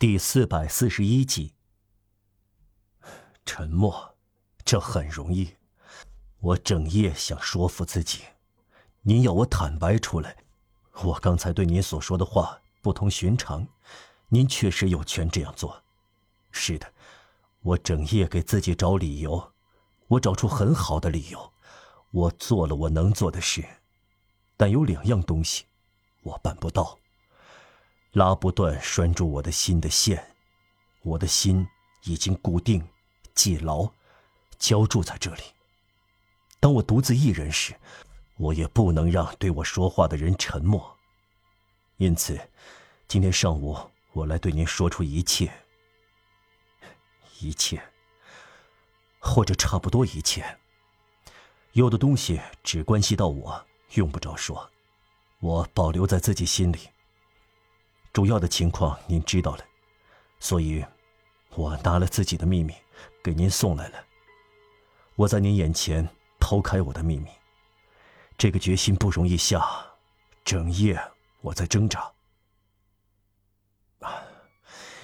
第四百四十一集。沉默，这很容易。我整夜想说服自己，您要我坦白出来，我刚才对您所说的话不同寻常，您确实有权这样做。是的，我整夜给自己找理由，我找出很好的理由，我做了我能做的事，但有两样东西，我办不到。拉不断拴住我的心的线，我的心已经固定、系牢、浇筑在这里。当我独自一人时，我也不能让对我说话的人沉默。因此，今天上午我来对您说出一切，一切，或者差不多一切。有的东西只关系到我，用不着说，我保留在自己心里。主要的情况您知道了，所以，我拿了自己的秘密，给您送来了。我在您眼前剖开我的秘密，这个决心不容易下，整夜我在挣扎。啊，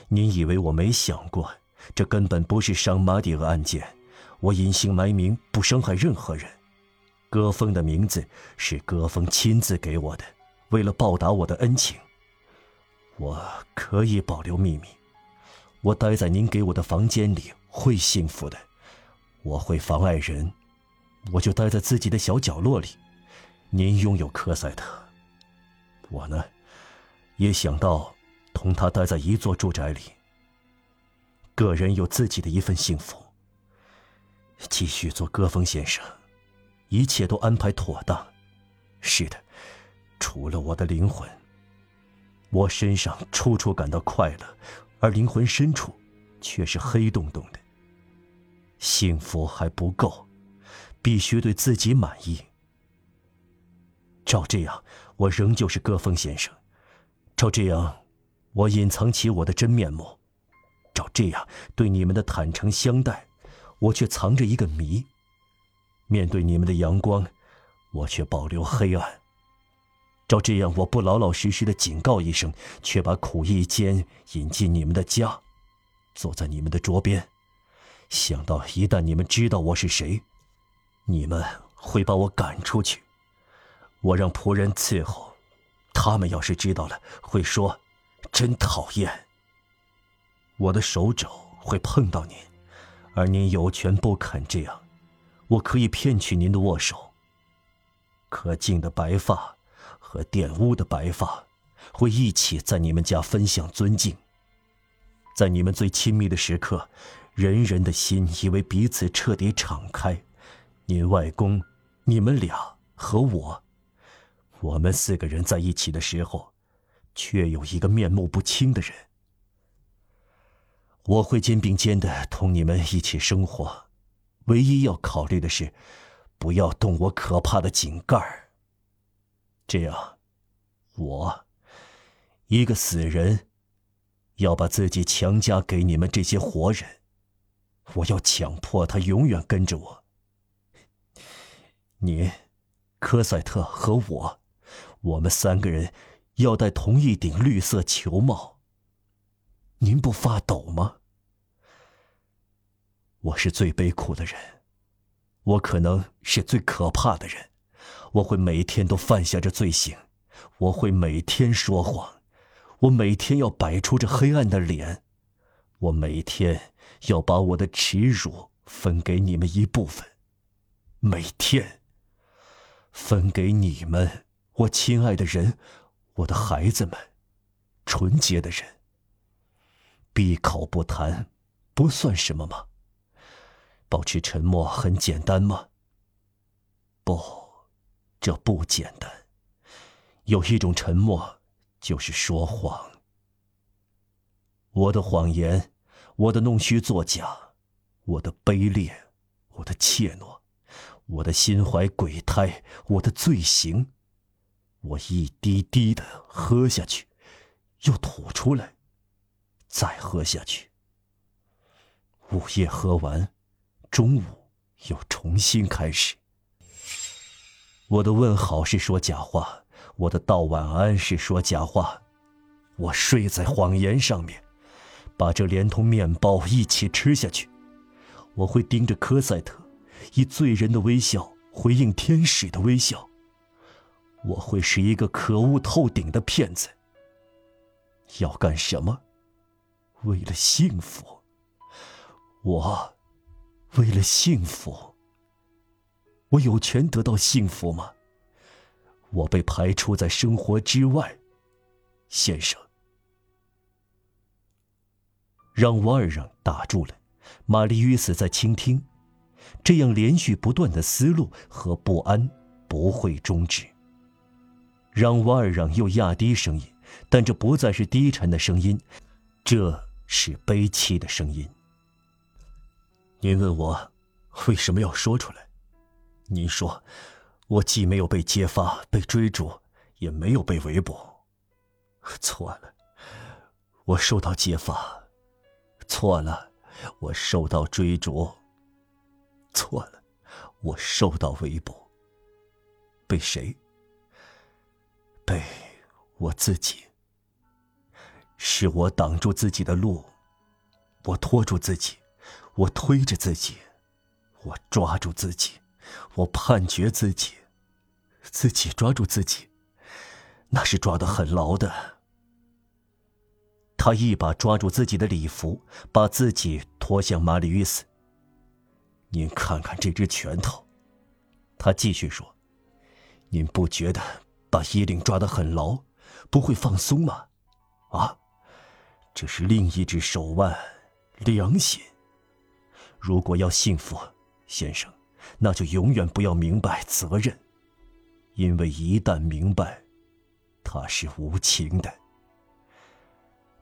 您以为我没想过？这根本不是伤马蒂厄案件，我隐姓埋名，不伤害任何人。戈峰的名字是戈峰亲自给我的，为了报答我的恩情。我可以保留秘密，我待在您给我的房间里会幸福的。我会妨碍人，我就待在自己的小角落里。您拥有科赛特，我呢，也想到同他待在一座住宅里。个人有自己的一份幸福。继续做歌峰先生，一切都安排妥当。是的，除了我的灵魂。我身上处处感到快乐，而灵魂深处却是黑洞洞的。幸福还不够，必须对自己满意。照这样，我仍旧是歌风先生；照这样，我隐藏起我的真面目；照这样，对你们的坦诚相待，我却藏着一个谜。面对你们的阳光，我却保留黑暗。照这样，我不老老实实的警告一声，却把苦役间引进你们的家，坐在你们的桌边，想到一旦你们知道我是谁，你们会把我赶出去。我让仆人伺候，他们要是知道了，会说：“真讨厌。”我的手肘会碰到您，而您有权不肯这样。我可以骗取您的握手。可敬的白发。和玷污的白发，会一起在你们家分享尊敬。在你们最亲密的时刻，人人的心以为彼此彻底敞开。您外公、你们俩和我，我们四个人在一起的时候，却有一个面目不清的人。我会肩并肩的同你们一起生活，唯一要考虑的是，不要动我可怕的井盖儿。这样，我，一个死人，要把自己强加给你们这些活人，我要强迫他永远跟着我。你，科赛特和我，我们三个人要戴同一顶绿色球帽。您不发抖吗？我是最悲苦的人，我可能是最可怕的人。我会每天都犯下这罪行，我会每天说谎，我每天要摆出这黑暗的脸，我每天要把我的耻辱分给你们一部分，每天分给你们，我亲爱的人，我的孩子们，纯洁的人。闭口不谈，不算什么吗？保持沉默很简单吗？不。这不简单。有一种沉默，就是说谎。我的谎言，我的弄虚作假，我的卑劣，我的怯懦，我的心怀鬼胎，我的罪行，我一滴滴的喝下去，又吐出来，再喝下去。午夜喝完，中午又重新开始。我的问好是说假话，我的道晚安是说假话，我睡在谎言上面，把这连同面包一起吃下去。我会盯着科赛特，以醉人的微笑回应天使的微笑。我会是一个可恶透顶的骗子。要干什么？为了幸福。我，为了幸福。我有权得到幸福吗？我被排除在生活之外，先生。让瓦尔让打住了，玛丽约瑟在倾听，这样连续不断的思路和不安不会终止。让瓦尔让又压低声音，但这不再是低沉的声音，这是悲戚的声音。您问我为什么要说出来？您说。我既没有被揭发、被追逐，也没有被围捕。错了，我受到揭发；错了，我受到追逐；错了，我受到围捕。被谁？被我自己。是我挡住自己的路，我拖住自己，我推着自己，我抓住自己。我判决自己，自己抓住自己，那是抓得很牢的。他一把抓住自己的礼服，把自己拖向玛丽约斯。您看看这只拳头，他继续说：“您不觉得把衣领抓得很牢，不会放松吗？啊，这是另一只手腕，良心。如果要幸福，先生。”那就永远不要明白责任，因为一旦明白，他是无情的。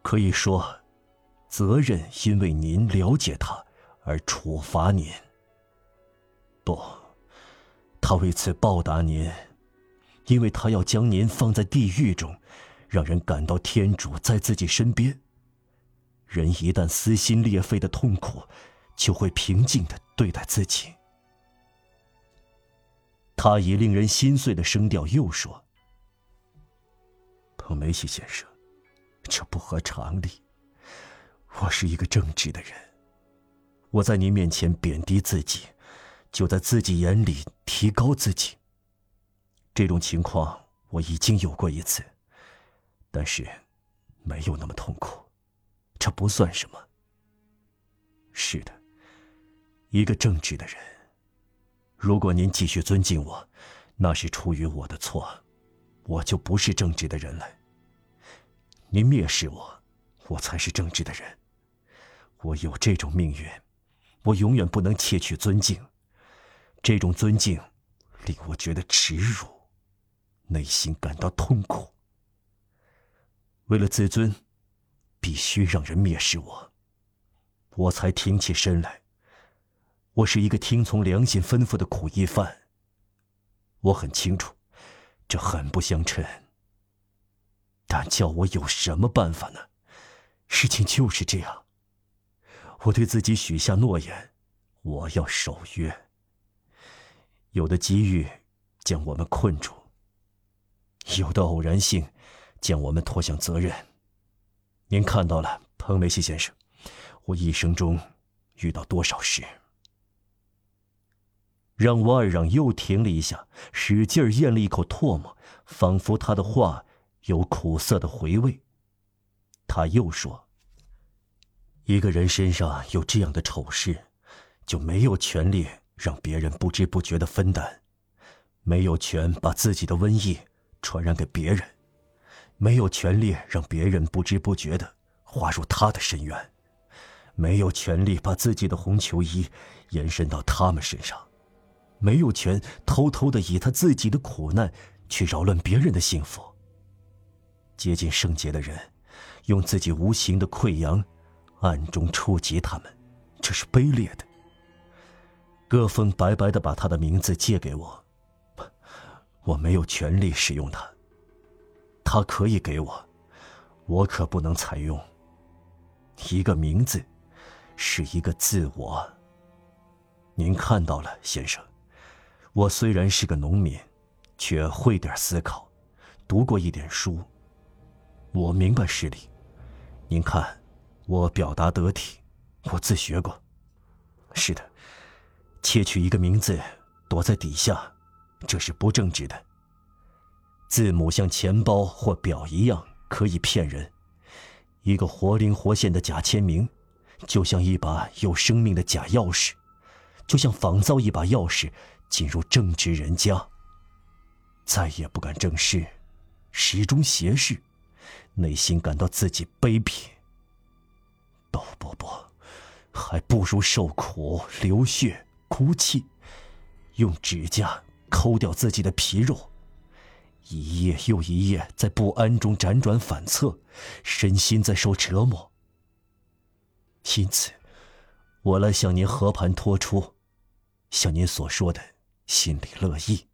可以说，责任因为您了解他而处罚您。不，他为此报答您，因为他要将您放在地狱中，让人感到天主在自己身边。人一旦撕心裂肺的痛苦，就会平静的对待自己。他以令人心碎的声调又说：“彭梅西先生，这不合常理。我是一个正直的人，我在您面前贬低自己，就在自己眼里提高自己。这种情况我已经有过一次，但是没有那么痛苦，这不算什么。是的，一个正直的人。”如果您继续尊敬我，那是出于我的错，我就不是正直的人了。您蔑视我，我才是正直的人。我有这种命运，我永远不能窃取尊敬。这种尊敬令我觉得耻辱，内心感到痛苦。为了自尊，必须让人蔑视我，我才挺起身来。我是一个听从良心吩咐的苦役犯。我很清楚，这很不相称。但叫我有什么办法呢？事情就是这样。我对自己许下诺言，我要守约。有的机遇将我们困住，有的偶然性将我们拖向责任。您看到了，彭梅西先生，我一生中遇到多少事。让瓦尔让又停了一下，使劲咽了一口唾沫，仿佛他的话有苦涩的回味。他又说：“一个人身上有这样的丑事，就没有权利让别人不知不觉的分担，没有权把自己的瘟疫传染给别人，没有权利让别人不知不觉的滑入他的深渊，没有权利把自己的红球衣延伸到他们身上。”没有权偷偷的以他自己的苦难去扰乱别人的幸福。接近圣洁的人，用自己无形的溃疡，暗中触及他们，这是卑劣的。戈峰白白的把他的名字借给我，我没有权利使用它。他可以给我，我可不能采用。一个名字，是一个自我。您看到了，先生。我虽然是个农民，却会点思考，读过一点书。我明白事理。您看，我表达得体，我自学过。是的，窃取一个名字，躲在底下，这是不正直的。字母像钱包或表一样可以骗人，一个活灵活现的假签名，就像一把有生命的假钥匙，就像仿造一把钥匙进入正直人家。再也不敢正视，始终斜视，内心感到自己卑鄙。不不不，还不如受苦、流血、哭泣，用指甲抠掉自己的皮肉。一夜又一夜，在不安中辗转反侧，身心在受折磨。因此，我来向您和盘托出，像您所说的，心里乐意。